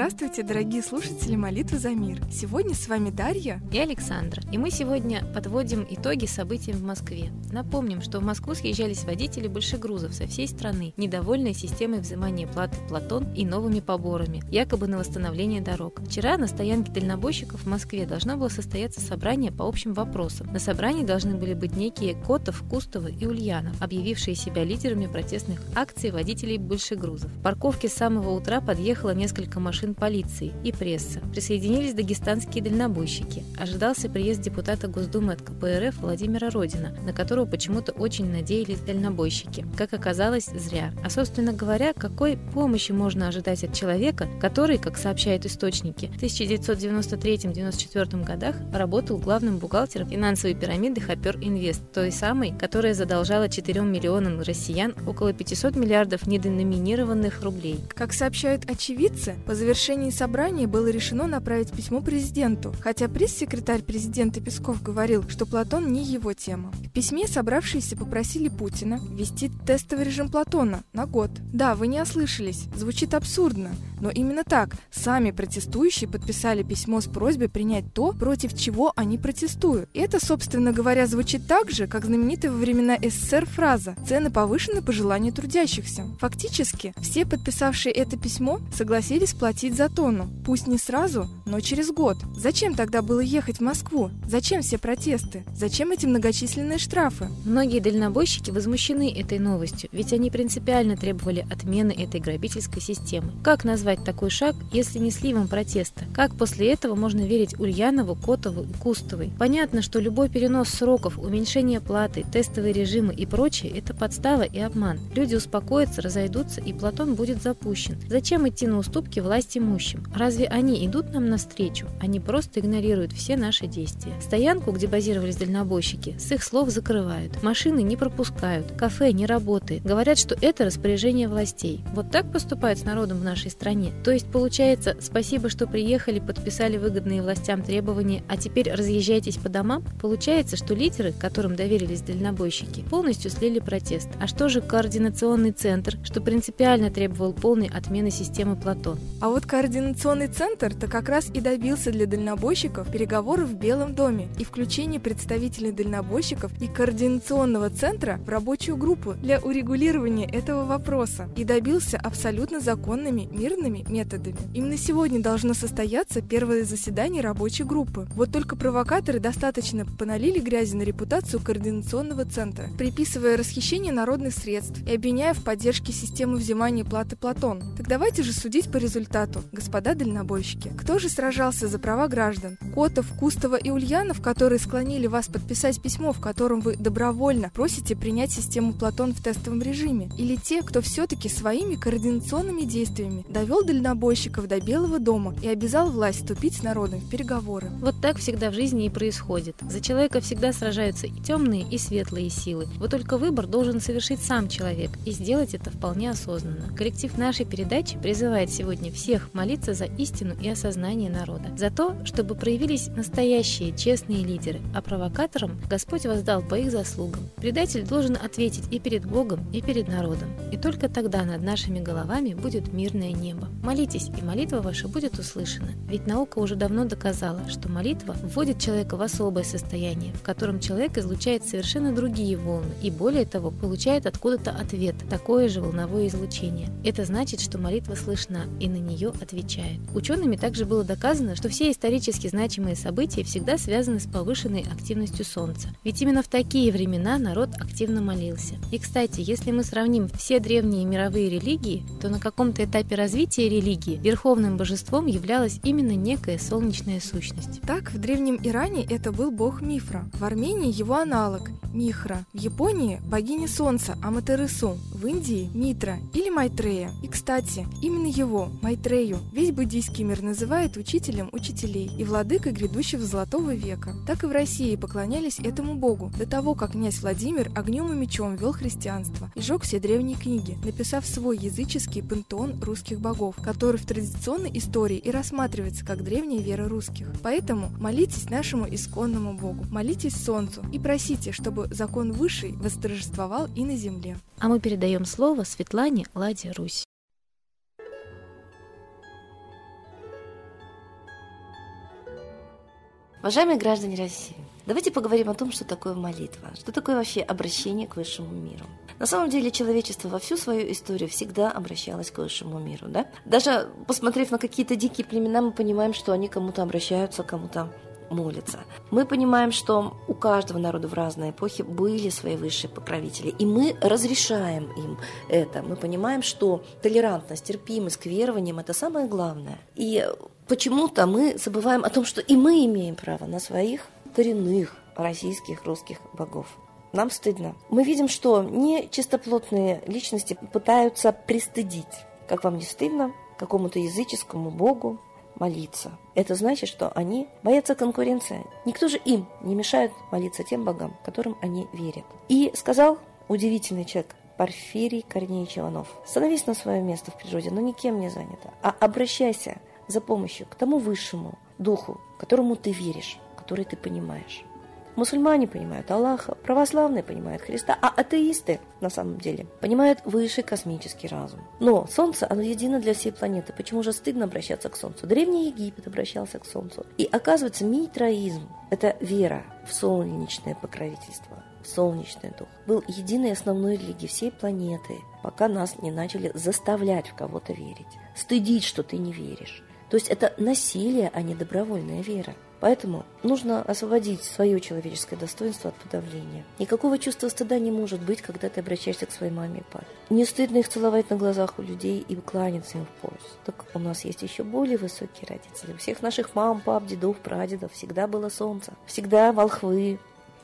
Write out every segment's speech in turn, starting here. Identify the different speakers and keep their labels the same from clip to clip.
Speaker 1: Здравствуйте, дорогие слушатели молитвы за мир. Сегодня с вами Дарья
Speaker 2: и Александра. И мы сегодня подводим итоги событий в Москве. Напомним, что в Москву съезжались водители большегрузов со всей страны, недовольные системой взимания платы Платон и новыми поборами, якобы на восстановление дорог. Вчера на стоянке дальнобойщиков в Москве должно было состояться собрание по общим вопросам. На собрании должны были быть некие Котов, Кустовы и Ульянов, объявившие себя лидерами протестных акций водителей большегрузов. В парковке с самого утра подъехало несколько машин полиции и пресса. Присоединились дагестанские дальнобойщики. Ожидался приезд депутата Госдумы от КПРФ Владимира Родина, на которого почему-то очень надеялись дальнобойщики. Как оказалось, зря. А собственно говоря, какой помощи можно ожидать от человека, который, как сообщают источники, в 1993-1994 годах работал главным бухгалтером финансовой пирамиды Хопер Инвест, той самой, которая задолжала 4 миллионам россиян около 500 миллиардов неденоминированных рублей.
Speaker 1: Как сообщают очевидцы, по завершении собрания было решено направить письмо президенту, хотя пресс-секретарь президента Песков говорил, что Платон не его тема. В письме собравшиеся попросили Путина ввести тестовый режим Платона на год. Да, вы не ослышались, звучит абсурдно, но именно так сами протестующие подписали письмо с просьбой принять то, против чего они протестуют. И это, собственно говоря, звучит так же, как знаменитая во времена СССР фраза «цены повышены по желанию трудящихся». Фактически, все подписавшие это письмо согласились платить за тонну, пусть не сразу, но через год. Зачем тогда было ехать в Москву? Зачем все протесты? Зачем эти многочисленные штрафы?
Speaker 2: Многие дальнобойщики возмущены этой новостью, ведь они принципиально требовали отмены этой грабительской системы. Как назвать такой шаг, если не сливом протеста? Как после этого можно верить Ульянову, Котову и Кустовой? Понятно, что любой перенос сроков, уменьшение платы, тестовые режимы и прочее – это подстава и обман. Люди успокоятся, разойдутся, и Платон будет запущен. Зачем идти на уступки власть имущим? Разве они идут нам навстречу? Они просто игнорируют все наши действия. Стоянку, где базировались дальнобойщики, с их слов закрывают. Машины не пропускают, кафе не работает. Говорят, что это распоряжение властей. Вот так поступают с народом в нашей стране. То есть получается, спасибо, что приехали, подписали выгодные властям требования, а теперь разъезжайтесь по домам? Получается, что лидеры, которым доверились дальнобойщики, полностью слили протест. А что же координационный центр, что принципиально требовал полной отмены системы Платон?
Speaker 1: А вот координационный центр-то как раз и добился для дальнобойщиков переговоров в Белом доме и включения представителей дальнобойщиков и координационного центра в рабочую группу для урегулирования этого вопроса и добился абсолютно законными мирными методами. Именно сегодня должно состояться первое заседание рабочей группы. Вот только провокаторы достаточно поналили грязи на репутацию координационного центра, приписывая расхищение народных средств и обвиняя в поддержке системы взимания платы Платон. Так давайте же судить по результату, господа дальнобойщики. Кто же сражался за права граждан? Котов, Кустова и Ульянов, которые склонили вас подписать письмо, в котором вы добровольно просите принять систему Платон в тестовом режиме? Или те, кто все-таки своими координационными действиями довел дальнобойщиков до Белого дома и обязал власть вступить с народом в переговоры?
Speaker 2: Вот так всегда в жизни и происходит. За человека всегда сражаются и темные, и светлые силы. Вот только выбор должен совершить сам человек, и сделать это вполне осознанно. Коллектив нашей передачи призывает сегодня всех молиться за истину и осознание народа, за то, чтобы проявились настоящие честные лидеры, а провокаторам Господь воздал по их заслугам. Предатель должен ответить и перед Богом, и перед народом. И только тогда над нашими головами будет мирное небо. Молитесь, и молитва ваша будет услышана. Ведь наука уже давно доказала, что молитва вводит человека в особое состояние, в котором человек излучает совершенно другие волны и более того получает откуда-то ответ, такое же волновое излучение. Это значит, что молитва слышна и на нее отвечает. Учеными также было доказано, что все исторически значимые события всегда связаны с повышенной активностью Солнца. Ведь именно в такие времена народ активно молился. И, кстати, если мы сравним все древние мировые религии, то на каком-то этапе развития религии верховным божеством являлась именно некая солнечная сущность.
Speaker 1: Так, в древнем Иране это был бог Мифра, в Армении его аналог – Михра, в Японии – богиня солнца Аматерасу, в Индии – Митра или Майтрея. И, кстати, именно его, Майтрею, весь буддийский мир называет учителем учителей и владыкой грядущего золотого века. Так и в России поклонялись этому богу до того, как князь Владимир огнем и мечом вел христианство и жег все древние книги, написав свой языческий пантеон русских богов, который в традиционной истории и рассматривается как древняя вера русских. Поэтому молитесь нашему исконному богу, молитесь солнцу и просите, чтобы закон высший восторжествовал и на земле.
Speaker 2: А мы передаем слово Светлане Ладе Русь.
Speaker 3: Уважаемые граждане России, давайте поговорим о том, что такое молитва, что такое вообще обращение к высшему миру. На самом деле человечество во всю свою историю всегда обращалось к высшему миру. Да? Даже посмотрев на какие-то дикие племена, мы понимаем, что они кому-то обращаются, кому-то молятся. Мы понимаем, что у каждого народа в разные эпохи были свои высшие покровители, и мы разрешаем им это. Мы понимаем, что толерантность, терпимость к верованиям – это самое главное. И почему-то мы забываем о том, что и мы имеем право на своих коренных российских русских богов. Нам стыдно. Мы видим, что нечистоплотные личности пытаются пристыдить. Как вам не стыдно какому-то языческому богу молиться? Это значит, что они боятся конкуренции. Никто же им не мешает молиться тем богам, которым они верят. И сказал удивительный человек, Порфирий Корнеевич Иванов. Становись на свое место в природе, но никем не занято, а обращайся за помощью к тому высшему духу, которому ты веришь, который ты понимаешь. Мусульмане понимают Аллаха, православные понимают Христа, а атеисты, на самом деле, понимают высший космический разум. Но Солнце, оно едино для всей планеты. Почему же стыдно обращаться к Солнцу? Древний Египет обращался к Солнцу. И оказывается, митроизм – это вера в солнечное покровительство, в солнечный дух. Был единой основной религией всей планеты, пока нас не начали заставлять в кого-то верить. Стыдить, что ты не веришь. То есть это насилие, а не добровольная вера. Поэтому нужно освободить свое человеческое достоинство от подавления. Никакого чувства стыда не может быть, когда ты обращаешься к своей маме и папе. Не стыдно их целовать на глазах у людей и кланяться им в пояс. Так у нас есть еще более высокие родители. У всех наших мам, пап, дедов, прадедов всегда было солнце. Всегда волхвы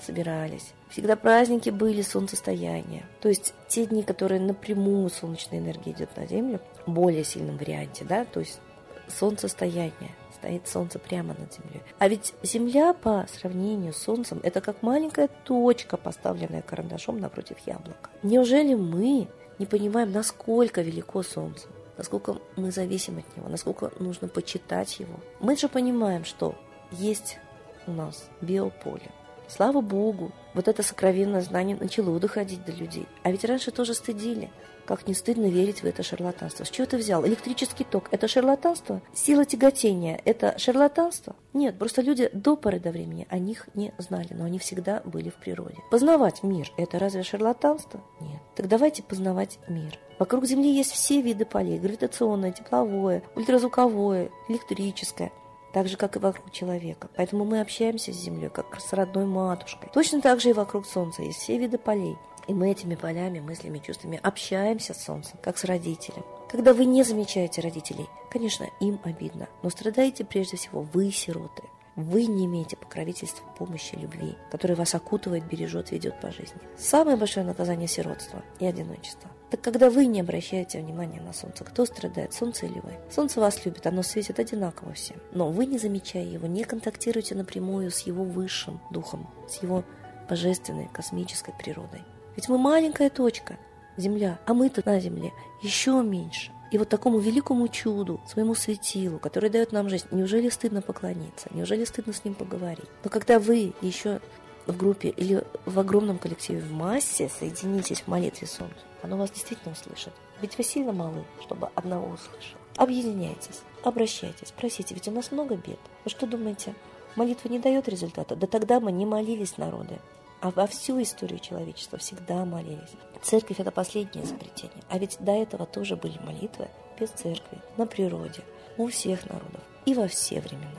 Speaker 3: собирались. Всегда праздники были солнцестояния. То есть те дни, которые напрямую солнечная энергия идет на Землю, в более сильном варианте, да, то есть солнцестояние. Стоит солнце прямо над землей. А ведь земля по сравнению с солнцем это как маленькая точка, поставленная карандашом напротив яблока. Неужели мы не понимаем, насколько велико солнце? насколько мы зависим от него, насколько нужно почитать его. Мы же понимаем, что есть у нас биополе. Слава Богу, вот это сокровенное знание начало доходить до людей. А ведь раньше тоже стыдили. Как не стыдно верить в это шарлатанство. С чего ты взял? Электрический ток – это шарлатанство? Сила тяготения – это шарлатанство? Нет, просто люди до поры до времени о них не знали, но они всегда были в природе. Познавать мир – это разве шарлатанство? Нет. Так давайте познавать мир. Вокруг Земли есть все виды полей – гравитационное, тепловое, ультразвуковое, электрическое так же, как и вокруг человека. Поэтому мы общаемся с Землей, как с родной матушкой. Точно так же и вокруг Солнца есть все виды полей. И мы этими полями, мыслями, чувствами общаемся с Солнцем, как с родителем. Когда вы не замечаете родителей, конечно, им обидно, но страдаете прежде всего вы, сироты. Вы не имеете покровительства, помощи, любви, которая вас окутывает, бережет, ведет по жизни. Самое большое наказание – сиротство и одиночество. Так когда вы не обращаете внимания на солнце, кто страдает, солнце или вы? Солнце вас любит, оно светит одинаково всем. Но вы, не замечая его, не контактируете напрямую с его высшим духом, с его божественной космической природой. Ведь мы маленькая точка, Земля, а мы-то на Земле еще меньше. И вот такому великому чуду, своему светилу, который дает нам жизнь, неужели стыдно поклониться? Неужели стыдно с ним поговорить? Но когда вы еще в группе или в огромном коллективе, в массе соединитесь в молитве Солнцу, оно вас действительно услышит. Ведь вы сильно малы, чтобы одного услышать. Объединяйтесь, обращайтесь, просите, ведь у нас много бед. Вы что думаете, молитва не дает результата? Да тогда мы не молились народы а во всю историю человечества всегда молились. Церковь – это последнее изобретение. А ведь до этого тоже были молитвы без церкви, на природе, у всех народов и во все времена.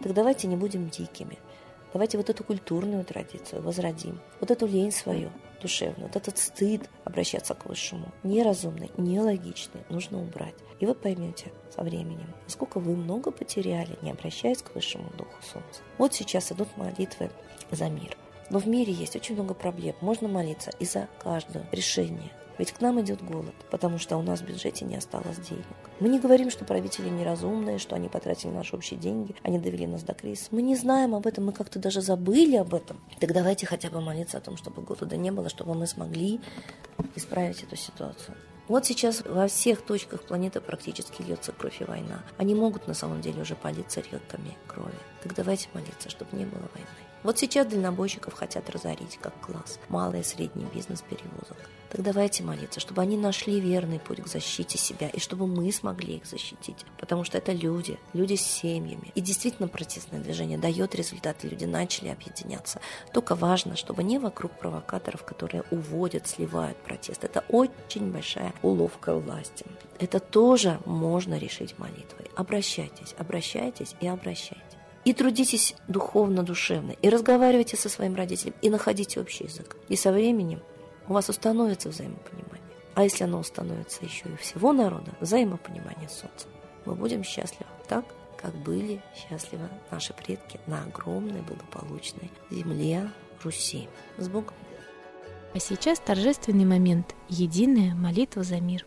Speaker 3: Так давайте не будем дикими. Давайте вот эту культурную традицию возродим. Вот эту лень свою душевную, вот этот стыд обращаться к высшему. Неразумный, нелогичный, нужно убрать. И вы поймете со временем, насколько вы много потеряли, не обращаясь к высшему духу солнца. Вот сейчас идут молитвы за мир. Но в мире есть очень много проблем. Можно молиться и за каждое решение. Ведь к нам идет голод, потому что у нас в бюджете не осталось денег. Мы не говорим, что правители неразумные, что они потратили наши общие деньги, они довели нас до кризиса. Мы не знаем об этом, мы как-то даже забыли об этом. Так давайте хотя бы молиться о том, чтобы голода не было, чтобы мы смогли исправить эту ситуацию. Вот сейчас во всех точках планеты практически льется кровь и война. Они могут на самом деле уже политься реками крови. Так давайте молиться, чтобы не было войны.
Speaker 4: Вот сейчас дальнобойщиков хотят разорить как класс, малый и средний бизнес перевозок. Так давайте молиться, чтобы они нашли верный путь к защите себя, и чтобы мы смогли их защитить. Потому что это люди, люди с семьями. И действительно протестное движение дает результат, люди начали объединяться. Только важно, чтобы не вокруг провокаторов, которые уводят, сливают протест. Это очень большая уловка власти. Это тоже можно решить молитвой. Обращайтесь, обращайтесь и обращайтесь. И трудитесь духовно-душевно, и разговаривайте со своим родителем, и находите общий язык. И со временем у вас установится взаимопонимание. А если оно установится еще и всего народа, взаимопонимание солнца, мы будем счастливы так, как были счастливы наши предки на огромной благополучной земле Руси. С Богом!
Speaker 2: А сейчас торжественный момент – единая молитва за мир.